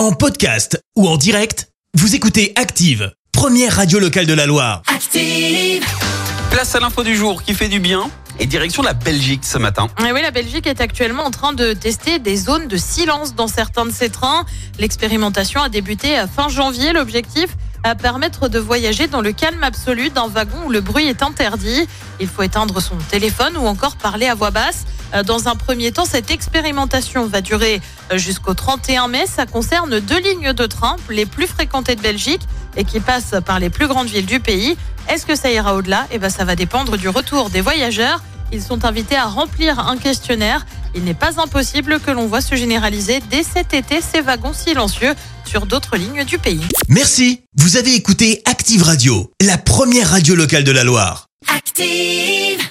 En podcast ou en direct, vous écoutez Active, première radio locale de la Loire. Active. Place à l'info du jour qui fait du bien et direction la Belgique ce matin. Et oui, la Belgique est actuellement en train de tester des zones de silence dans certains de ses trains. L'expérimentation a débuté à fin janvier. L'objectif à permettre de voyager dans le calme absolu d'un wagon où le bruit est interdit. Il faut éteindre son téléphone ou encore parler à voix basse. Euh, Dans un premier temps, cette expérimentation va durer euh, jusqu'au 31 mai. Ça concerne deux lignes de train les plus fréquentées de Belgique et qui passent par les plus grandes villes du pays. Est-ce que ça ira au-delà? Eh ben, ça va dépendre du retour des voyageurs. Ils sont invités à remplir un questionnaire. Il n'est pas impossible que l'on voit se généraliser dès cet été ces wagons silencieux sur d'autres lignes du pays. Merci, vous avez écouté Active Radio, la première radio locale de la Loire. Active.